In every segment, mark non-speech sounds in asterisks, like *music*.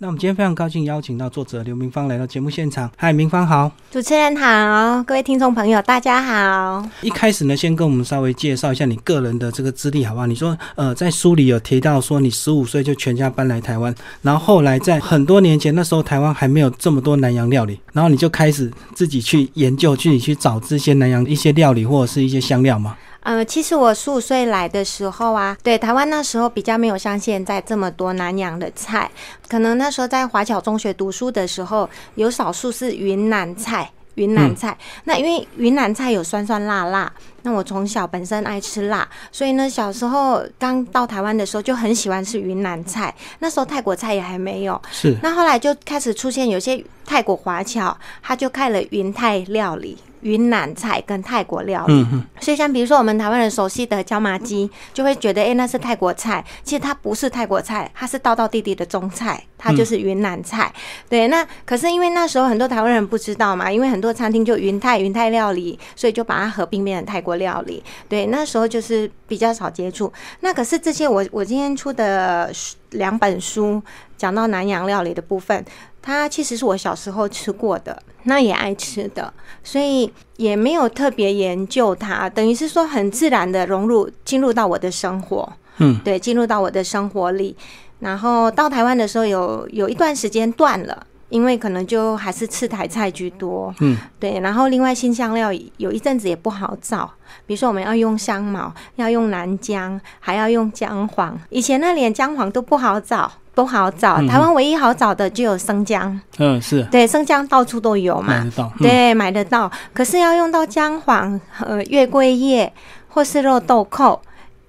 那我们今天非常高兴邀请到作者刘明芳来到节目现场。嗨，明芳好！主持人好，各位听众朋友大家好。一开始呢，先跟我们稍微介绍一下你个人的这个资历，好不好？你说，呃，在书里有提到说你十五岁就全家搬来台湾，然后后来在很多年前，那时候台湾还没有这么多南洋料理，然后你就开始自己去研究，去你去找这些南洋一些料理或者是一些香料吗？呃，其实我十五岁来的时候啊，对台湾那时候比较没有像现在这么多南洋的菜，可能那时候在华侨中学读书的时候，有少数是云南菜。云南菜，那因为云南菜有酸酸辣辣，那我从小本身爱吃辣，所以呢，小时候刚到台湾的时候就很喜欢吃云南菜。那时候泰国菜也还没有，是。那后来就开始出现有些泰国华侨，他就开了云泰料理。云南菜跟泰国料理，所以像比如说我们台湾人熟悉的椒麻鸡，就会觉得哎那是泰国菜，其实它不是泰国菜，它是道道地地的中菜，它就是云南菜。对，那可是因为那时候很多台湾人不知道嘛，因为很多餐厅就云泰云泰料理，所以就把它合并变成泰国料理。对，那时候就是比较少接触。那可是这些我我今天出的两本书讲到南洋料理的部分。它其实是我小时候吃过的，那也爱吃的，所以也没有特别研究它，等于是说很自然的融入进入到我的生活，嗯，对，进入到我的生活里。然后到台湾的时候，有有一段时间断了，因为可能就还是吃台菜居多，嗯，对。然后另外新香料有一阵子也不好找，比如说我们要用香茅，要用南姜，还要用姜黄，以前那连姜黄都不好找。都好找，台湾唯一好找的就有生姜。嗯，是对，生姜到处都有嘛，买得到。对，买得到。可是要用到姜黄、呃月桂叶或是肉豆蔻，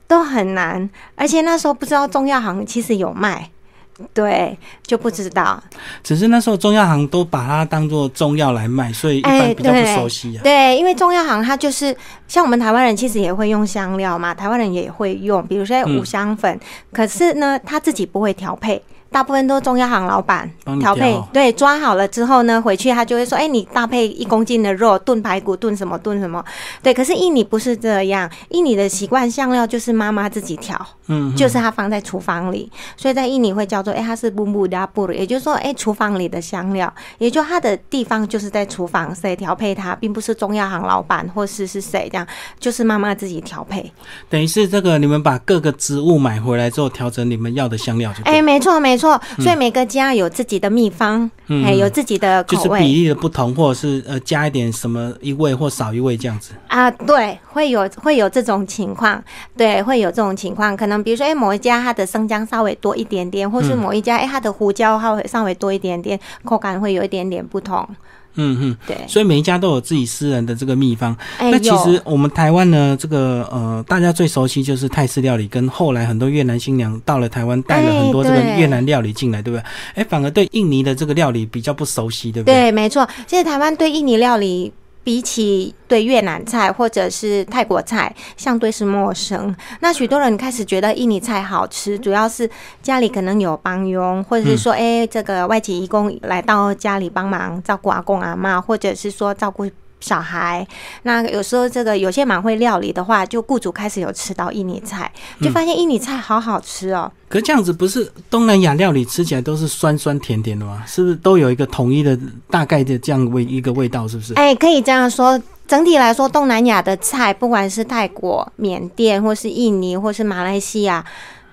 都很难。而且那时候不知道中药行其实有卖。对，就不知道。只是那时候中药行都把它当做中药来卖，所以一般比较不熟悉啊。对，因为中药行它就是像我们台湾人，其实也会用香料嘛，台湾人也会用，比如说五香粉，可是呢，他自己不会调配。大部分都中药行老板调配，对，抓好了之后呢，回去他就会说：“哎，你搭配一公斤的肉炖排骨，炖什么炖什么。”对，可是印尼不是这样，印尼的习惯香料就是妈妈自己调，嗯，就是它放在厨房里，所以在印尼会叫做：“哎，它是布布达布也就是说，哎，厨房里的香料，也就它的地方就是在厨房，谁调配它，并不是中药行老板或是是谁这样，就是妈妈自己调配。等于是这个，你们把各个植物买回来之后，调整你们要的香料就。哎，没错没。错，所以每个家有自己的秘方，哎，有自己的口味，就是比例的不同，或者是呃加一点什么一味或少一味这样子啊，对，会有会有这种情况，对，会有这种情况，可能比如说哎某一家它的生姜稍微多一点点，或是某一家哎它的胡椒它会稍微多一点点，口感会有一点点不同。嗯嗯，对，所以每一家都有自己私人的这个秘方。那其实我们台湾呢，这个呃，大家最熟悉就是泰式料理，跟后来很多越南新娘到了台湾，带了很多这个越南料理进来，对不对？哎，反而对印尼的这个料理比较不熟悉，对不对？对，没错。其实台湾对印尼料理。比起对越南菜或者是泰国菜，相对是陌生。那许多人开始觉得印尼菜好吃，主要是家里可能有帮佣，或者是说，哎，这个外籍义工来到家里帮忙照顾阿公阿妈，或者是说照顾。小孩，那有时候这个有些蛮会料理的话，就雇主开始有吃到印尼菜，就发现印尼菜好好吃哦。可这样子不是东南亚料理吃起来都是酸酸甜甜的吗？是不是都有一个统一的大概的这样味一个味道？是不是？哎，可以这样说。整体来说，东南亚的菜，不管是泰国、缅甸，或是印尼，或是马来西亚，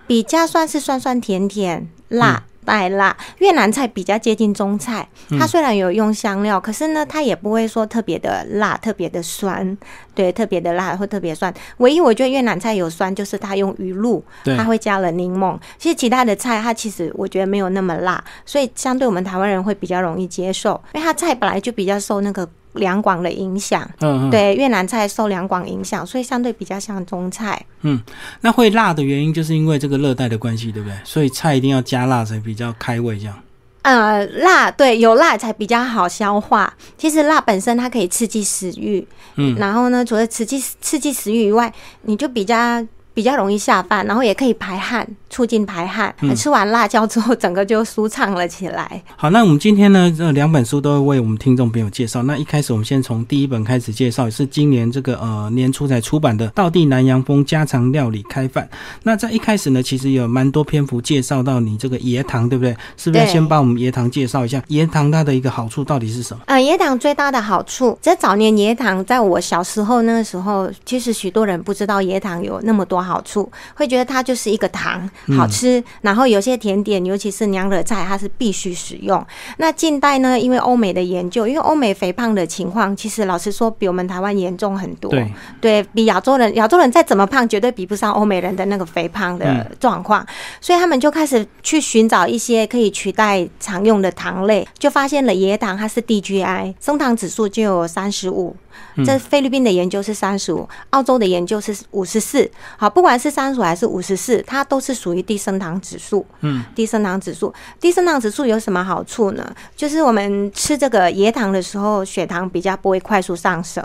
比较算是酸酸甜甜辣。带辣越南菜比较接近中菜，它虽然有用香料，可是呢，它也不会说特别的辣、特别的酸，对，特别的辣或特别酸。唯一我觉得越南菜有酸，就是它用鱼露，它会加了柠檬。其实其他的菜，它其实我觉得没有那么辣，所以相对我们台湾人会比较容易接受，因为它菜本来就比较受那个。两广的影响，嗯，对越南菜受两广影响，所以相对比较像中菜。嗯，那会辣的原因就是因为这个热带的关系，对不对？所以菜一定要加辣才比较开胃，这样。呃，辣对有辣才比较好消化。其实辣本身它可以刺激食欲，嗯，然后呢，除了刺激刺激食欲以外，你就比较比较容易下饭，然后也可以排汗，促进排汗。吃完辣椒之后，整个就舒畅了起来。好，那我们今天呢，这两本书都会为我们听众朋友介绍。那一开始我们先从第一本开始介绍，也是今年这个呃年初才出版的《道地南洋风家常料理开饭》。那在一开始呢，其实有蛮多篇幅介绍到你这个椰糖，对不对？是不是先帮我们椰糖介绍一下椰糖它的一个好处到底是什么？呃，椰糖最大的好处，在早年椰糖，在我小时候那个时候，其实许多人不知道椰糖有那么多好处，会觉得它就是一个糖，好吃。然后有些甜点，尤其是娘惹菜，它是必须使用。那近代呢，因为欧美的研究，因为欧美肥胖的情况，其实老实说比我们台湾严重很多。对，对比亚洲人，亚洲人再怎么胖，绝对比不上欧美人的那个肥胖的状况。所以他们就开始去寻找一些可以取代常用的糖类，就发现了椰糖，它是 DGI 升糖指数就有三十五。这菲律宾的研究是三十五，澳洲的研究是五十四。好，不管是三十五还是五十四，它都是属于低升糖指数。嗯，低升糖指数，低升糖指数有什么好处呢？就是我们吃这个椰糖的时候，血糖比较不会快速上升，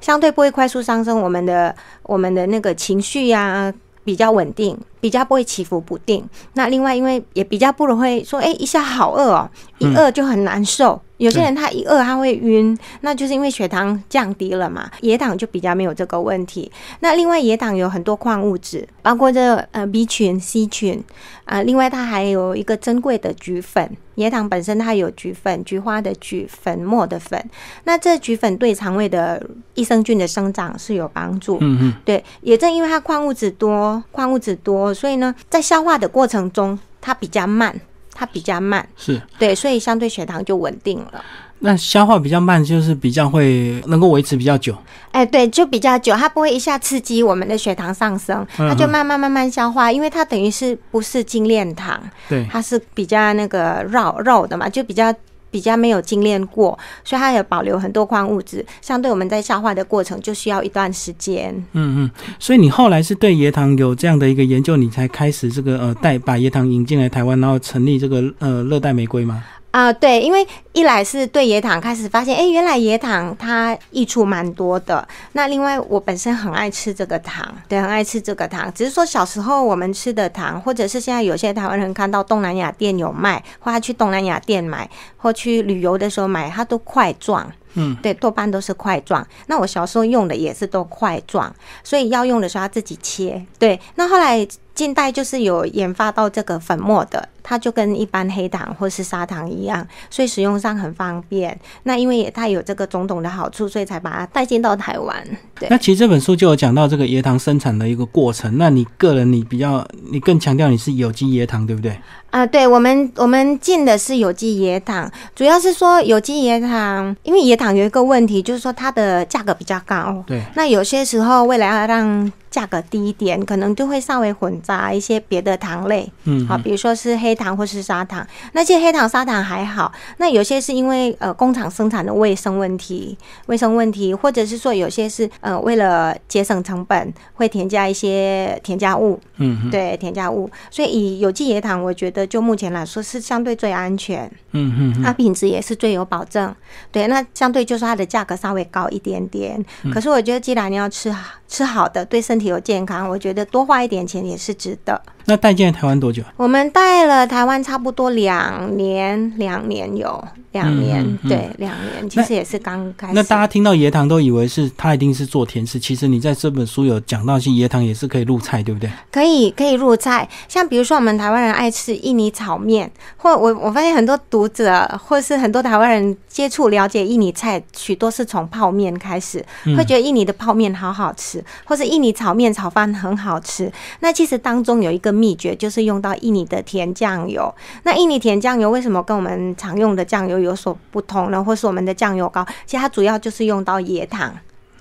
相对不会快速上升，我们的我们的那个情绪呀。比较稳定，比较不会起伏不定。那另外，因为也比较不容易说，哎，一下好饿哦，一饿就很难受。有些人他一饿他会晕，那就是因为血糖降低了嘛。野党就比较没有这个问题。那另外野党有很多矿物质，包括这呃 B 群、C 群啊。另外它还有一个珍贵的菊粉。野糖本身它有菊粉，菊花的菊粉末的粉。那这菊粉对肠胃的益生菌的生长是有帮助。嗯嗯。对，也正因为它矿物质多，矿物质多，所以呢，在消化的过程中它比较慢。它比较慢，是对，所以相对血糖就稳定了。那消化比较慢，就是比较会能够维持比较久。哎，对，就比较久，它不会一下刺激我们的血糖上升，它就慢慢慢慢消化，因为它等于是不是精炼糖，对，它是比较那个绕绕的嘛，就比较。比较没有精炼过，所以它有保留很多矿物质，相对我们在消化的过程就需要一段时间。嗯嗯，所以你后来是对椰糖有这样的一个研究，你才开始这个呃带把椰糖引进来台湾，然后成立这个呃热带玫瑰吗？啊，对，因为一来是对椰糖开始发现，哎，原来椰糖它益处蛮多的。那另外，我本身很爱吃这个糖，对，很爱吃这个糖。只是说小时候我们吃的糖，或者是现在有些台湾人看到东南亚店有卖，或他去东南亚店买，或去旅游的时候买，它都块状。嗯，对，多半都是块状。那我小时候用的也是都块状，所以要用的时候要自己切。对，那后来近代就是有研发到这个粉末的。它就跟一般黑糖或是砂糖一样，所以使用上很方便。那因为也它有这个种种的好处，所以才把它带进到台湾。对，那其实这本书就有讲到这个椰糖生产的一个过程。那你个人你比较，你更强调你是有机椰糖，对不对？啊，对，我们我们进的是有机椰糖，主要是说有机椰糖，因为椰糖有一个问题，就是说它的价格比较高。对，那有些时候为了要让价格低一点，可能就会稍微混杂一些别的糖类。嗯，好，比如说是黑。糖或是砂糖，那些黑糖、砂糖还好。那有些是因为呃工厂生产的卫生问题、卫生问题，或者是说有些是呃为了节省成本，会添加一些添加物。嗯，对，添加物。所以以有机椰糖，我觉得就目前来说是相对最安全。嗯嗯，它品质也是最有保证。对，那相对就是它的价格稍微高一点点。可是我觉得，既然你要吃吃好的，对身体有健康，我觉得多花一点钱也是值得。那带进台湾多久？我们带了台湾差不多两年，两年有两年，对，两年。其实也是刚开始。那大家听到椰糖都以为是它一定是做甜食，其实你在这本书有讲到，其实椰糖也是可以入菜，对不对？可以，可以入菜。像比如说我们台湾人爱吃印尼炒面，或我我发现很多读者或是很多台湾人接触了解印尼菜，许多是从泡面开始，会觉得印尼的泡面好好吃，或是印尼炒面炒饭很好吃。那其实当中有一个。秘诀就是用到印尼的甜酱油。那印尼甜酱油为什么跟我们常用的酱油有所不同呢？或是我们的酱油膏，其实它主要就是用到椰糖。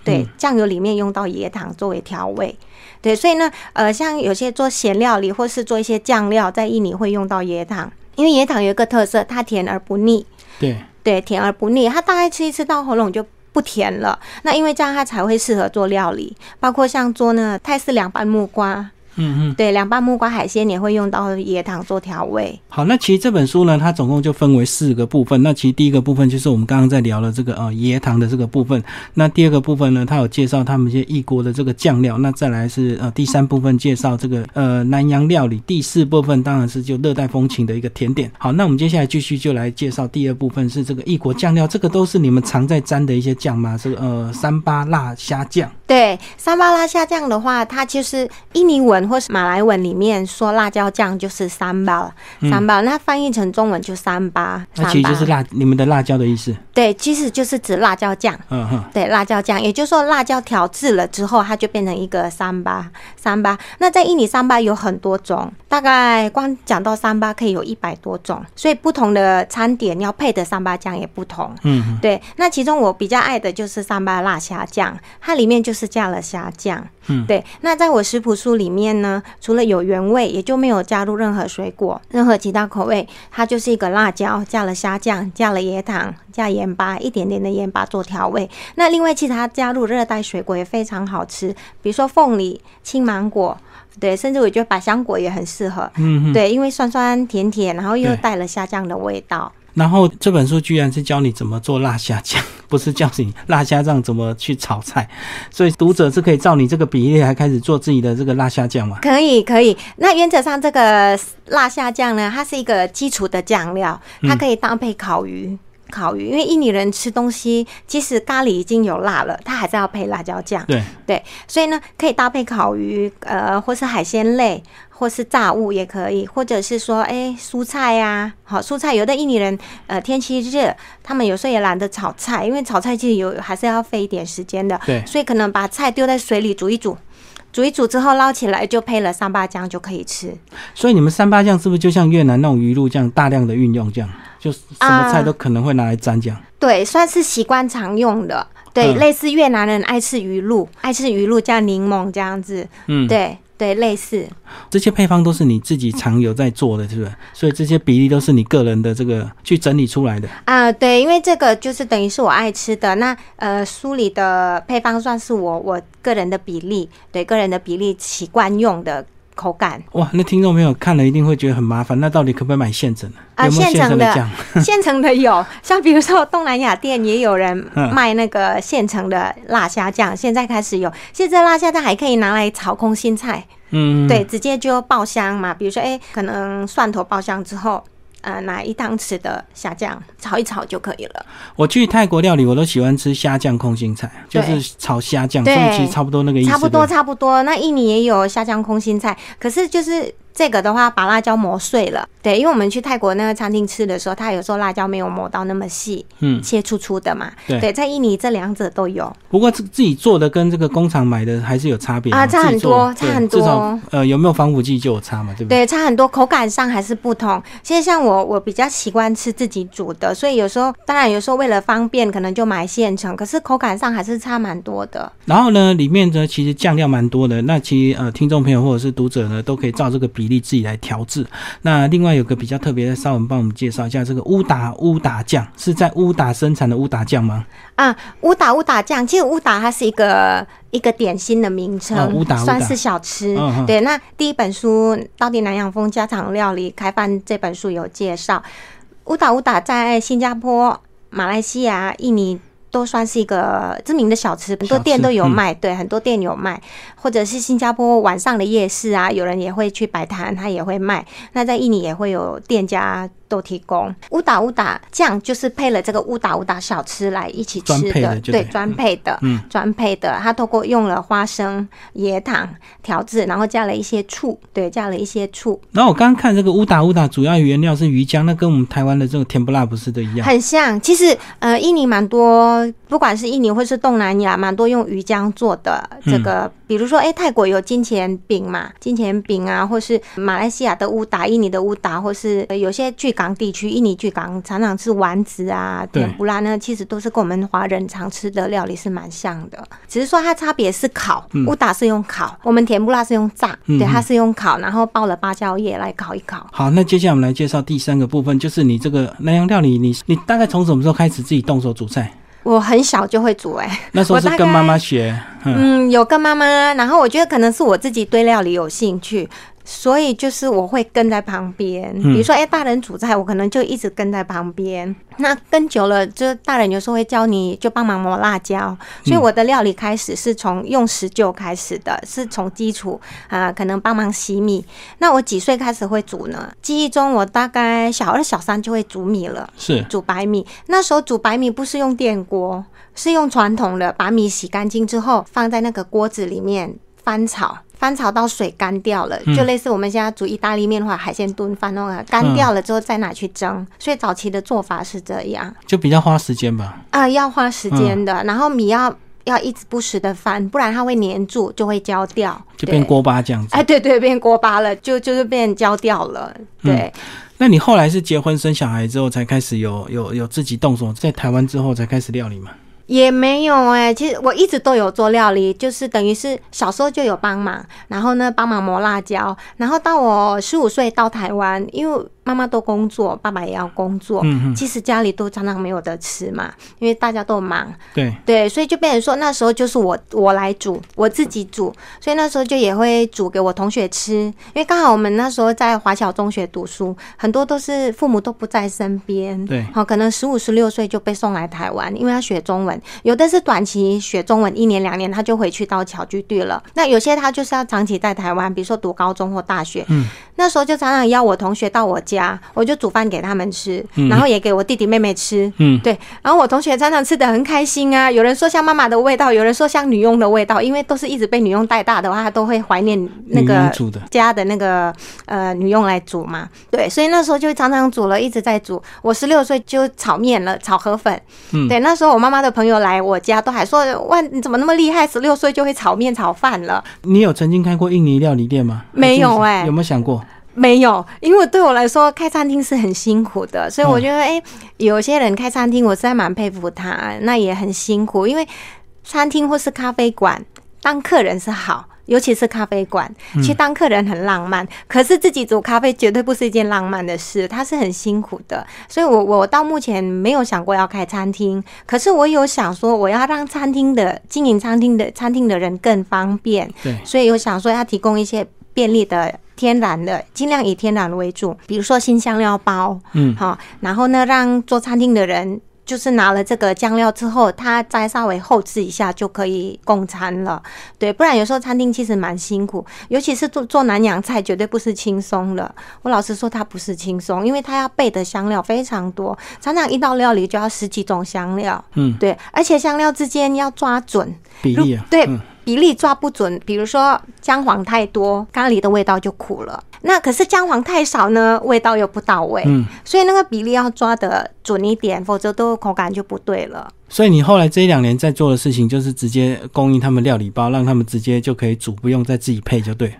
对，酱油里面用到椰糖作为调味。对，所以呢，呃，像有些做咸料理或是做一些酱料，在印尼会用到椰糖，因为椰糖有一个特色，它甜而不腻。对对，甜而不腻，它大概吃一次到喉咙就不甜了。那因为这样它才会适合做料理，包括像做那泰式凉拌木瓜。嗯嗯，对，凉拌木瓜海鲜也会用到椰糖做调味。好，那其实这本书呢，它总共就分为四个部分。那其实第一个部分就是我们刚刚在聊的这个呃椰糖的这个部分。那第二个部分呢，它有介绍他们一些异国的这个酱料。那再来是呃第三部分介绍这个呃南洋料理。第四部分当然是就热带风情的一个甜点。好，那我们接下来继续就来介绍第二部分是这个异国酱料。这个都是你们常在沾的一些酱吗？这个呃三八辣虾酱。对，三八辣虾酱的话，它就是印尼文或是马来文里面说辣椒酱就是三八，三八，那翻译成中文就三八。那其实就是辣，你们的辣椒的意思。对，其实就是指辣椒酱。嗯哼。对，辣椒酱，也就是说辣椒调制了之后，它就变成一个三八，三八。那在印尼三八有很多种，大概光讲到三八可以有一百多种，所以不同的餐点要配的三八酱也不同。嗯。对，那其中我比较爱的就是三八辣虾酱，它里面就。是加了虾酱，嗯，对。那在我食谱书里面呢，除了有原味，也就没有加入任何水果、任何其他口味。它就是一个辣椒，加了虾酱，加了椰糖，加盐巴，一点点的盐巴做调味。那另外其他加入热带水果也非常好吃，比如说凤梨、青芒果，对，甚至我觉得百香果也很适合，嗯，对，因为酸酸甜甜，然后又带了虾酱的味道。然后这本书居然是教你怎么做辣虾酱，不是教你辣虾酱怎么去炒菜，所以读者是可以照你这个比例来开始做自己的这个辣虾酱吗？可以，可以。那原则上这个辣虾酱呢，它是一个基础的酱料，它可以搭配烤鱼。烤鱼，因为印尼人吃东西，即使咖喱已经有辣了，他还是要配辣椒酱。对对，所以呢，可以搭配烤鱼，呃，或是海鲜类，或是炸物也可以，或者是说，哎，蔬菜呀，好，蔬菜有的印尼人，呃，天气热，他们有时候也懒得炒菜，因为炒菜其实有还是要费一点时间的。对，所以可能把菜丢在水里煮一煮。煮一煮之后捞起来，就配了三八酱就可以吃。所以你们三八酱是不是就像越南那种鱼露这样大量的运用这样？就什么菜都可能会拿来沾酱。对，算是习惯常用的。对，类似越南人爱吃鱼露，爱吃鱼露加柠檬这样子。嗯，对。对，类似这些配方都是你自己常有在做的，是不是？所以这些比例都是你个人的这个去整理出来的啊。对，因为这个就是等于是我爱吃的。那呃，书里的配方算是我我个人的比例，对个人的比例习惯用的。口感哇，那听众朋友看了一定会觉得很麻烦。那到底可不可以买现成的？啊，现成的，*laughs* *laughs* 现成的有，像比如说东南亚店也有人卖那个现成的辣虾酱，现在开始有。现在辣虾酱还可以拿来炒空心菜，嗯，对，直接就爆香嘛。比如说，哎，可能蒜头爆香之后。呃，拿一汤匙的虾酱炒一炒就可以了。我去泰国料理，我都喜欢吃虾酱空心菜，就是炒虾酱，所以其实差不多那个意思。差不多，差不多。那印尼也有虾酱空心菜，可是就是。这个的话，把辣椒磨碎了，对，因为我们去泰国那个餐厅吃的时候，他有时候辣椒没有磨到那么细，嗯，切粗粗的嘛，对，在印尼这两者都有。不过自自己做的跟这个工厂买的还是有差别啊，差很多，差很多。至少呃，有没有防腐剂就有差嘛，对不对？对，差很多，口感上还是不同。其实像我，我比较习惯吃自己煮的，所以有时候当然有时候为了方便，可能就买现成，可是口感上还是差蛮多的。然后呢，里面呢其实酱料蛮多的，那其实呃，听众朋友或者是读者呢，都可以照这个比例自己来调。制那另外有个比较特别的，稍微帮我们介绍一下这个乌打乌打酱是在乌打生产的乌打酱吗？啊，乌打乌打酱，其实乌打它是一个一个点心的名称，乌达算是小吃。对，那第一本书《到底南洋风家常料理开饭》这本书有介绍，乌打乌打在新加坡、马来西亚、印尼。都算是一个知名的小吃，很多店都有卖。对，很多店有卖，或者是新加坡晚上的夜市啊，有人也会去摆摊，他也会卖。那在印尼也会有店家。都提供乌打乌打酱，就是配了这个乌打乌打小吃来一起吃的，对，专配的，嗯，专配的。它透过用了花生、椰糖调制，然后加了一些醋，对，加了一些醋。然后我刚刚看这个乌打乌打主要原料是鱼浆，那跟我们台湾的这个甜不辣不是的一样？很像。其实呃，印尼蛮多，不管是印尼或是东南亚，蛮多用鱼浆做的这个。比如说，哎，泰国有金钱饼嘛，金钱饼啊，或是马来西亚的乌达、印尼的乌达，或是有些巨港地区，印尼巨港常常吃丸子啊、甜不辣呢，其实都是跟我们华人常吃的料理是蛮像的，只是说它差别是烤，乌达是用烤，我们甜不辣是用炸，对，它是用烤，然后包了芭蕉叶来烤一烤。好，那接下来我们来介绍第三个部分，就是你这个南洋料理，你你大概从什么时候开始自己动手煮菜？我很小就会煮哎，那时候是跟妈妈学，嗯，有跟妈妈，然后我觉得可能是我自己对料理有兴趣。所以就是我会跟在旁边，比如说，哎，大人煮菜，我可能就一直跟在旁边。那跟久了，就大人有时候会教你就帮忙磨辣椒。所以我的料理开始是从用石臼开始的，是从基础啊，可能帮忙洗米。那我几岁开始会煮呢？记忆中我大概小二、小三就会煮米了，是煮白米。那时候煮白米不是用电锅，是用传统的，把米洗干净之后放在那个锅子里面翻炒。翻炒到水干掉了，就类似我们现在煮意大利面的话，海鲜炖饭那个干掉了之后再拿去蒸。所以早期的做法是这样，就比较花时间吧。啊，要花时间的。然后米要要一直不时的翻，不然它会粘住，就会焦掉，就变锅巴这样子。哎，对对，变锅巴了，就就是变焦掉了。对。那你后来是结婚生小孩之后才开始有有有自己动手，在台湾之后才开始料理吗？也没有哎，其实我一直都有做料理，就是等于是小时候就有帮忙，然后呢帮忙磨辣椒，然后到我十五岁到台湾，因为。妈妈都工作，爸爸也要工作，嗯其实家里都常常没有得吃嘛，因为大家都忙。对。对，所以就变成说那时候就是我我来煮，我自己煮，所以那时候就也会煮给我同学吃，因为刚好我们那时候在华侨中学读书，很多都是父母都不在身边，对，好，可能十五十六岁就被送来台湾，因为要学中文，有的是短期学中文一年两年他就回去到侨居地了，那有些他就是要长期在台湾，比如说读高中或大学，嗯，那时候就常常邀我同学到我家。家，我就煮饭给他们吃，然后也给我弟弟妹妹吃。嗯，对。然后我同学常常吃的很开心啊。有人说像妈妈的味道，有人说像女佣的味道，因为都是一直被女佣带大的话，他都会怀念那个家的那个呃女佣来煮嘛。对，所以那时候就常常煮了，一直在煮。我十六岁就炒面了，炒河粉。嗯，对，那时候我妈妈的朋友来我家，都还说哇，你怎么那么厉害？十六岁就会炒面炒饭了。你有曾经开过印尼料理店吗？没有哎，有没有想过？没有，因为对我来说开餐厅是很辛苦的，所以我觉得，哎，有些人开餐厅，我实在蛮佩服他，那也很辛苦。因为餐厅或是咖啡馆当客人是好，尤其是咖啡馆去当客人很浪漫，可是自己煮咖啡绝对不是一件浪漫的事，它是很辛苦的。所以，我我到目前没有想过要开餐厅，可是我有想说，我要让餐厅的经营餐厅的餐厅的人更方便。对，所以有想说要提供一些便利的。天然的，尽量以天然为主，比如说新香料包，嗯，好，然后呢，让做餐厅的人就是拿了这个酱料之后，他再稍微后置一下就可以供餐了，对，不然有时候餐厅其实蛮辛苦，尤其是做做南洋菜，绝对不是轻松的。我老实说，它不是轻松，因为它要备的香料非常多，常常一道料理就要十几种香料，嗯，对，而且香料之间要抓准比例啊，对。比例抓不准，比如说姜黄太多，咖喱的味道就苦了。那可是姜黄太少呢，味道又不到位。嗯，所以那个比例要抓的准一点，否则都口感就不对了。所以你后来这一两年在做的事情，就是直接供应他们料理包，让他们直接就可以煮，不用再自己配，就对。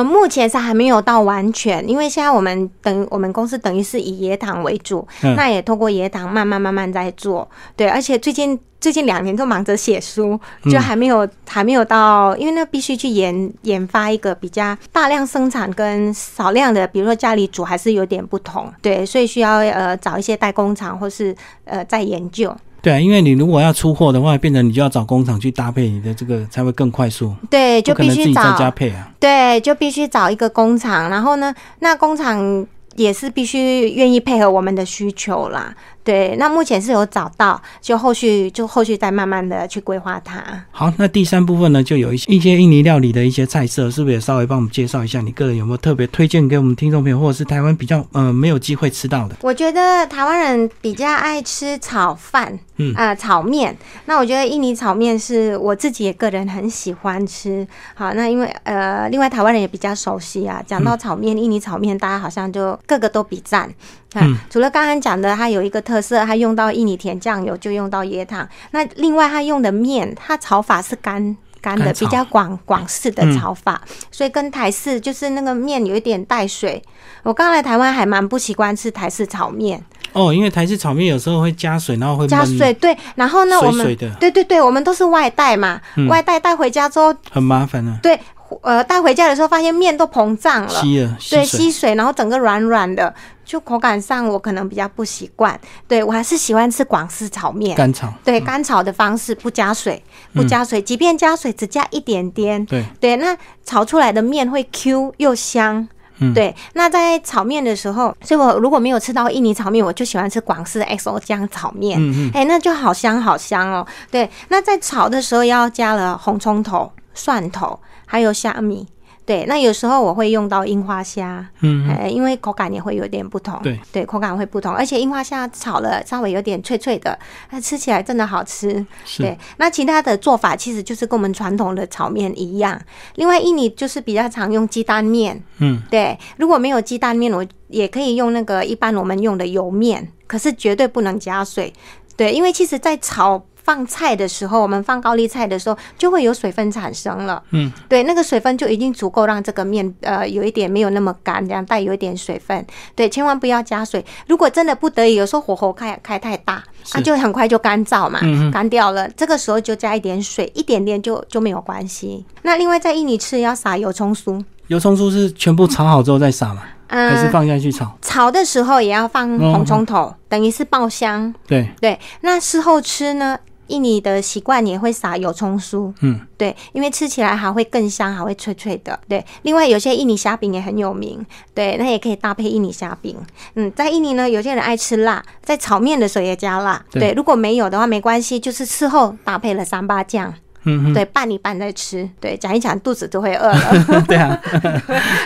嗯，目前是还没有到完全，因为现在我们等我们公司等于是以野糖为主，那也通过野糖慢慢慢慢在做。对，而且最近最近两年都忙着写书，就还没有还没有到，因为那必须去研研发一个比较大量生产跟少量的，比如说家里煮还是有点不同。对，所以需要呃找一些代工厂或是呃在研究。对啊，因为你如果要出货的话，变成你就要找工厂去搭配你的这个，才会更快速。对，就必须找加配啊。对，就必须找一个工厂，然后呢，那工厂也是必须愿意配合我们的需求啦。对，那目前是有找到，就后续就后续再慢慢的去规划它。好，那第三部分呢，就有一些一些印尼料理的一些菜色，是不是也稍微帮我们介绍一下？你个人有没有特别推荐给我们听众朋友，或者是台湾比较呃没有机会吃到的？我觉得台湾人比较爱吃炒饭，嗯啊炒面。那我觉得印尼炒面是我自己个人很喜欢吃。好，那因为呃，另外台湾人也比较熟悉啊。讲到炒面，印尼炒面，大家好像就个个都比赞。嗯，除了刚刚讲的，它有一个特色，它用到印尼甜酱油，就用到椰糖。那另外它用的面，它炒法是干干的，比较广广式的炒法，所以跟台式就是那个面有一点带水。我刚来台湾还蛮不习惯吃台式炒面。哦，因为台式炒面有时候会加水，然后会加水。对，然后呢，我们对对对，我们都是外带嘛，外带带回家之后很麻烦啊。对。呃，带回家的时候发现面都膨胀了，吸了，对，吸水，然后整个软软的，就口感上我可能比较不习惯。对我还是喜欢吃广式炒面，干炒。对，干炒的方式不加水，不加水，即便加水只加一点点。对对，那炒出来的面会 Q 又香。对，那在炒面的时候，所以我如果没有吃到印尼炒面，我就喜欢吃广式 XO 酱炒面。嗯嗯，哎，那就好香好香哦。对，那在炒的时候要加了红葱头、蒜头，还有虾米。对，那有时候我会用到樱花虾，嗯，哎，因为口感也会有点不同，对，对，口感会不同，而且樱花虾炒了稍微有点脆脆的，它吃起来真的好吃。对，那其他的做法其实就是跟我们传统的炒面一样。另外，印尼就是比较常用鸡蛋面，嗯，对，如果没有鸡蛋面，我也可以用那个一般我们用的油面，可是绝对不能加水，对，因为其实在炒。放菜的时候，我们放高丽菜的时候，就会有水分产生了。嗯，对，那个水分就已经足够让这个面呃有一点没有那么干，这样带有一点水分。对，千万不要加水。如果真的不得已，有时候火候开开太大，它就很快就干燥嘛，干掉了。这个时候就加一点水，一点点就就没有关系。那另外在印尼吃要撒油葱酥，油葱酥是全部炒好之后再撒吗？还是放下去炒？炒的时候也要放红葱头，等于是爆香。对对，那事后吃呢？印尼的习惯也会撒油葱酥，嗯，对，因为吃起来还会更香，还会脆脆的，对。另外，有些印尼虾饼也很有名，对，那也可以搭配印尼虾饼。嗯，在印尼呢，有些人爱吃辣，在炒面的时候也加辣，对。如果没有的话，没关系，就是事后搭配了三八酱。嗯，对，拌一拌再吃，对，讲一讲肚子都会饿了。*laughs* 对啊，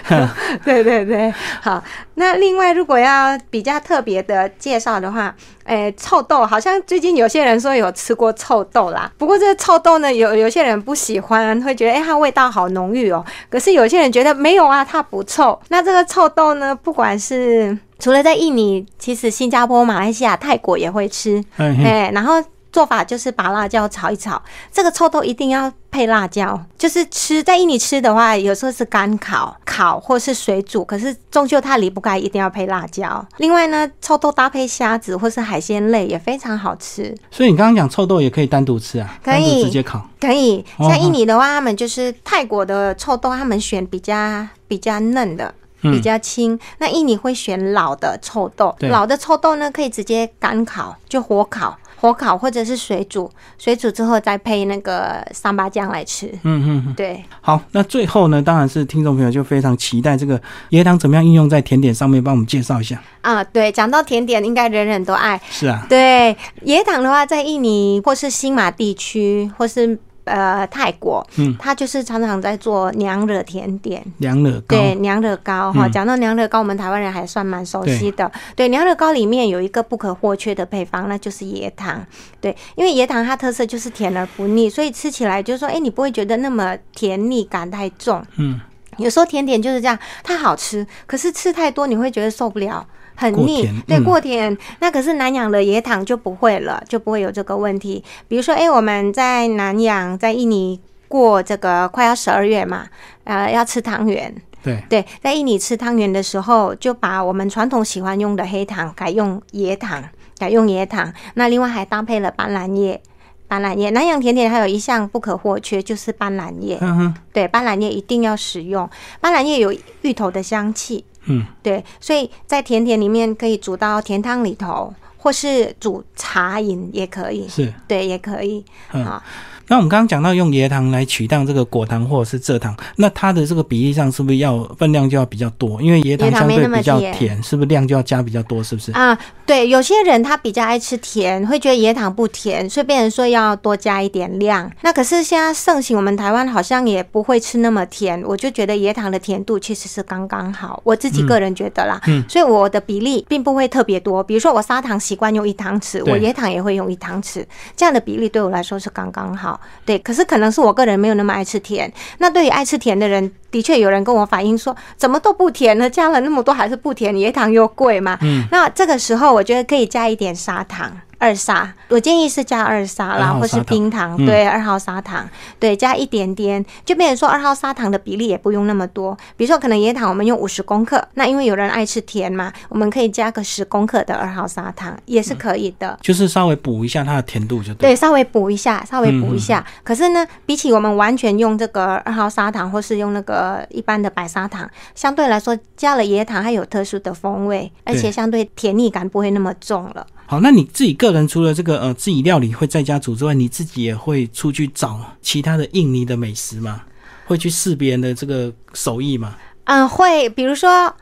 *laughs* 对对对，好。那另外，如果要比较特别的介绍的话，诶，臭豆好像最近有些人说有吃过臭豆啦。不过这个臭豆呢，有有些人不喜欢，会觉得哎，它味道好浓郁哦。可是有些人觉得没有啊，它不臭。那这个臭豆呢，不管是除了在印尼，其实新加坡、马来西亚、泰国也会吃。哎，然后。做法就是把辣椒炒一炒，这个臭豆一定要配辣椒。就是吃在印尼吃的话，有时候是干烤、烤或是水煮，可是终究它离不开一定要配辣椒。另外呢，臭豆搭配虾子或是海鲜类也非常好吃。所以你刚刚讲臭豆也可以单独吃啊？可以直接烤。可以。像印尼的话，他们就是泰国的臭豆，他们选比较比较嫩的，比较轻。那印尼会选老的臭豆，老的臭豆呢可以直接干烤，就火烤。火烤或者是水煮，水煮之后再配那个桑巴酱来吃。嗯嗯，对。好，那最后呢，当然是听众朋友就非常期待这个椰糖怎么样应用在甜点上面，帮我们介绍一下。啊，对，讲到甜点，应该人人都爱。是啊。对，椰糖的话，在印尼或是新马地区，或是。呃，泰国，嗯，他就是常常在做娘惹甜点，娘惹糕，对，娘惹糕哈。讲到娘惹糕，我们台湾人还算蛮熟悉的。对，娘惹糕里面有一个不可或缺的配方，那就是椰糖。对，因为椰糖它特色就是甜而不腻，所以吃起来就是说，哎，你不会觉得那么甜腻感太重。嗯，有时候甜点就是这样，它好吃，可是吃太多你会觉得受不了。很腻，对过甜，那可是南洋的椰糖就不会了，就不会有这个问题。比如说，哎，我们在南洋，在印尼过这个快要十二月嘛，呃，要吃汤圆。对对，在印尼吃汤圆的时候，就把我们传统喜欢用的黑糖改用椰糖，改用椰糖。那另外还搭配了斑斓叶，斑斓叶。南洋甜点还有一项不可或缺，就是斑斓叶。嗯哼，对，斑斓叶一定要使用。斑斓叶有芋头的香气。嗯，对，所以在甜点里面可以煮到甜汤里头，或是煮茶饮也可以，是。对，也可以。啊。那我们刚刚讲到用椰糖来取代这个果糖或者是蔗糖，那它的这个比例上是不是要分量就要比较多？因为椰糖相对比较甜，是不是量就要加比较多？是不是啊？对，有些人他比较爱吃甜，会觉得椰糖不甜，所以别人说要多加一点量。那可是现在盛行，我们台湾好像也不会吃那么甜，我就觉得椰糖的甜度其实是刚刚好，我自己个人觉得啦。嗯，所以我的比例并不会特别多。比如说我砂糖习惯用一汤匙，我椰糖也会用一汤匙，这样的比例对我来说是刚刚好。对，可是可能是我个人没有那么爱吃甜。那对于爱吃甜的人，的确有人跟我反映说，怎么都不甜呢？加了那么多还是不甜，椰糖又贵嘛。嗯。那这个时候，我觉得可以加一点砂糖。二砂，我建议是加二砂啦，或是冰糖，对，二号砂糖，对，加一点点，就变成说二号砂糖的比例也不用那么多。比如说可能椰糖我们用五十公克，那因为有人爱吃甜嘛，我们可以加个十公克的二号砂糖也是可以的，就是稍微补一下它的甜度就对，稍微补一下，稍微补一下。可是呢，比起我们完全用这个二号砂糖，或是用那个一般的白砂糖，相对来说加了椰糖，它有特殊的风味，而且相对甜腻感不会那么重了。好，那你自己个人除了这个呃自己料理会在家煮之外，你自己也会出去找其他的印尼的美食吗？会去试别人的这个手艺吗？嗯，会。比如说，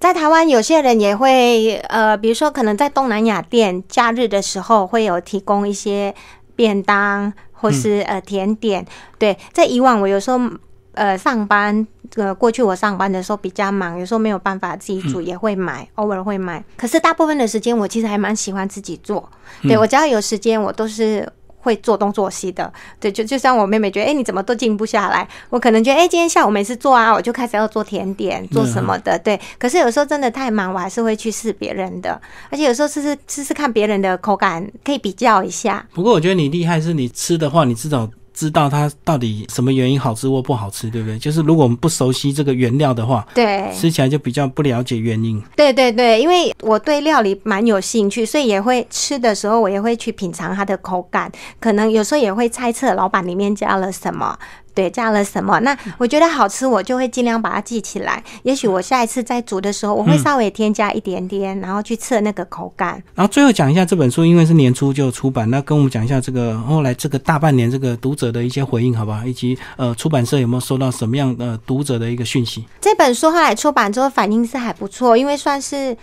在台湾有些人也会呃，比如说可能在东南亚店假日的时候会有提供一些便当或是呃甜点。对，在以往我有时候。呃，上班，呃，过去我上班的时候比较忙，有时候没有办法自己煮，也会买，偶尔会买。可是大部分的时间，我其实还蛮喜欢自己做。对我只要有时间，我都是会做东做西的。对，就就像我妹妹觉得，哎，你怎么都静不下来？我可能觉得，哎，今天下午没事做啊，我就开始要做甜点，做什么的。对，可是有时候真的太忙，我还是会去试别人的，而且有时候试试试试看别人的口感，可以比较一下。不过我觉得你厉害，是你吃的话，你至少。知道它到底什么原因好吃或不好吃，对不对？就是如果我们不熟悉这个原料的话，对，吃起来就比较不了解原因。对对对，因为我对料理蛮有兴趣，所以也会吃的时候，我也会去品尝它的口感，可能有时候也会猜测老板里面加了什么。对，加了什么？那我觉得好吃，我就会尽量把它记起来。也许我下一次在煮的时候，我会稍微添加一点点，然后去测那个口感。然后最后讲一下这本书，因为是年初就出版，那跟我们讲一下这个后来这个大半年这个读者的一些回应，好不好？以及呃，出版社有没有收到什么样的读者的一个讯息？这本书后来出版之后反应是还不错，因为算是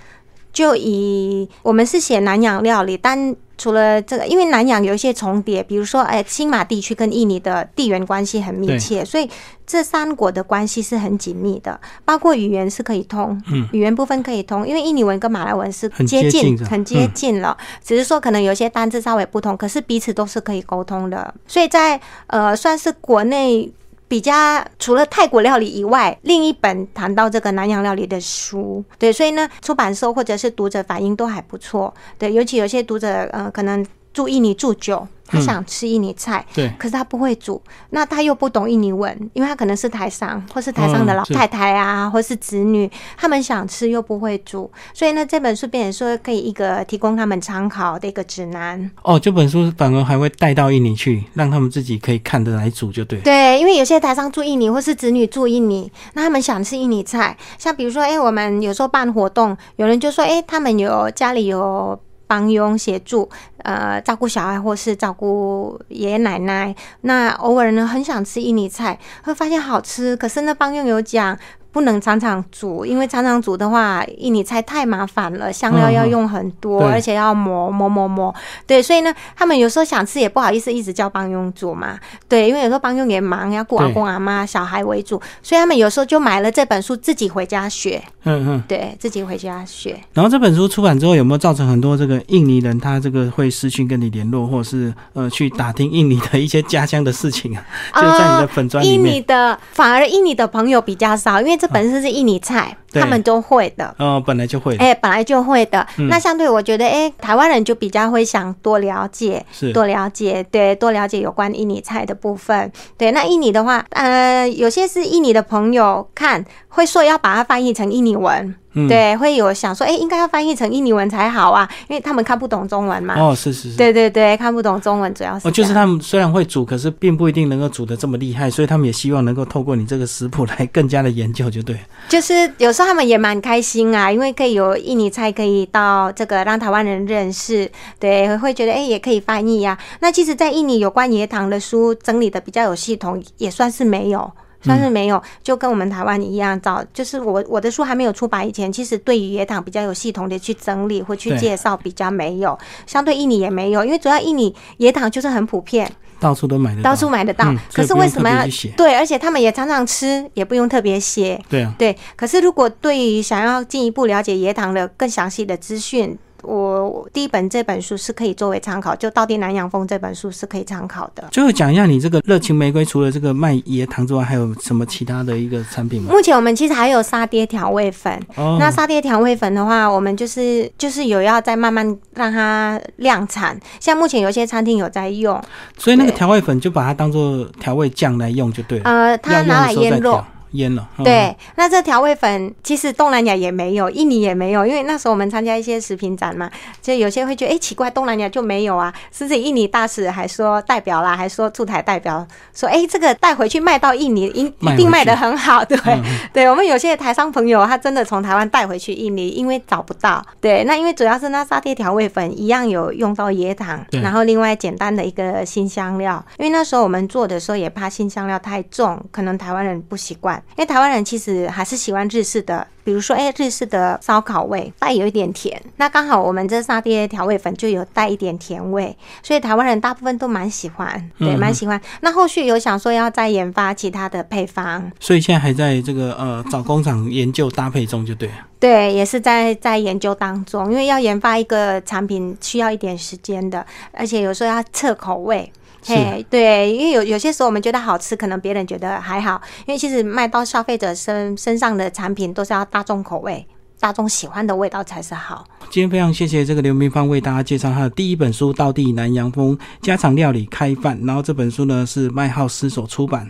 就以我们是写南洋料理，但除了这个，因为南洋有一些重叠，比如说，哎，新马地区跟印尼的地缘关系很密切，所以这三国的关系是很紧密的，包括语言是可以通，嗯，语言部分可以通，因为印尼文跟马来文是接近，很接近了，只是说可能有些单字稍微不同，可是彼此都是可以沟通的，所以在呃，算是国内。比较除了泰国料理以外，另一本谈到这个南洋料理的书，对，所以呢，出版社或者是读者反应都还不错，对，尤其有些读者，呃，可能住印尼住久。他想吃印尼菜，对，可是他不会煮，那他又不懂印尼文，因为他可能是台商或是台上的老太太啊，或是子女，他们想吃又不会煮，所以呢，这本书变成说可以一个提供他们参考的一个指南。哦，这本书反而还会带到印尼去，让他们自己可以看得来煮，就对。对，因为有些台商住印尼或是子女住印尼，那他们想吃印尼菜，像比如说，哎，我们有时候办活动，有人就说，哎，他们有家里有。帮佣协助，呃，照顾小孩或是照顾爷爷奶奶，那偶尔呢很想吃印尼菜，会发现好吃，可是呢帮佣有讲。不能常常煮，因为常常煮的话，印尼菜太麻烦了，香料要用很多，而且要磨磨磨磨。对，所以呢，他们有时候想吃也不好意思一直叫帮佣煮嘛。对，因为有时候帮佣也忙，要顾阿公阿妈、小孩为主，所以他们有时候就买了这本书自己回家学。嗯嗯，对自己回家学。然后这本书出版之后，有没有造成很多这个印尼人他这个会失去跟你联络，或者是呃去打听印尼的一些家乡的事情啊？就在你的粉砖里面。印尼的反而印尼的朋友比较少，因为。本身是印尼菜，他们都会的。哦，本来就会。哎，本来就会的。那相对我觉得，哎，台湾人就比较会想多了解，是多了解，对，多了解有关印尼菜的部分。对，那印尼的话，呃，有些是印尼的朋友看，会说要把它翻译成印尼文。对，会有想说，哎，应该要翻译成印尼文才好啊，因为他们看不懂中文嘛。哦，是是是。对对对，看不懂中文，主要是。哦，就是他们虽然会煮，可是并不一定能够煮的这么厉害，所以他们也希望能够透过你这个食谱来更加的研究，就对。就是有时候他们也蛮开心啊，因为可以有印尼菜可以到这个让台湾人认识，对，会觉得哎也可以翻译呀。那其实，在印尼有关椰糖的书整理的比较有系统，也算是没有。算是没有，就跟我们台湾一样，早就是我我的书还没有出版以前，其实对于野糖比较有系统的去整理或去介绍，比较没有。相对印尼也没有，因为主要印尼野糖就是很普遍，到处都买得到，到处买得到。可是为什么要对？而且他们也常常吃，也不用特别写。对啊，对。可是如果对于想要进一步了解野糖的更详细的资讯。我第一本这本书是可以作为参考，就《到底南洋风》这本书是可以参考的。最后讲一下，你这个热情玫瑰除了这个卖椰糖之外，还有什么其他的一个产品吗？目前我们其实还有沙爹调味粉。哦。那沙爹调味粉的话，我们就是就是有要再慢慢让它量产。像目前有些餐厅有在用。所以那个调味粉就把它当做调味酱来用就对了。呃，它拿来腌肉。腌了，对，那这调味粉其实东南亚也没有，印尼也没有，因为那时候我们参加一些食品展嘛，就有些会觉得，哎，奇怪，东南亚就没有啊，甚至印尼大使还说代表啦，还说驻台代表说，哎，这个带回去卖到印尼，一一定卖的很好，对，对我们有些台商朋友，他真的从台湾带回去印尼，因为找不到，对，那因为主要是那沙爹调味粉一样有用到椰糖，然后另外简单的一个新香料，因为那时候我们做的时候也怕新香料太重，可能台湾人不习惯。因为台湾人其实还是喜欢日式的，比如说，哎，日式的烧烤味带有一点甜，那刚好我们这沙爹调味粉就有带一点甜味，所以台湾人大部分都蛮喜欢，对，蛮喜欢。那后续有想说要再研发其他的配方，所以现在还在这个呃找工厂研究搭配中，就对。对，也是在在研究当中，因为要研发一个产品需要一点时间的，而且有时候要测口味。嘿，对，因为有有些时候我们觉得好吃，可能别人觉得还好。因为其实卖到消费者身身上的产品都是要大众口味、大众喜欢的味道才是好。今天非常谢谢这个刘明芳为大家介绍他的第一本书《道地南洋风家常料理开饭》，然后这本书呢是麦浩斯所出版。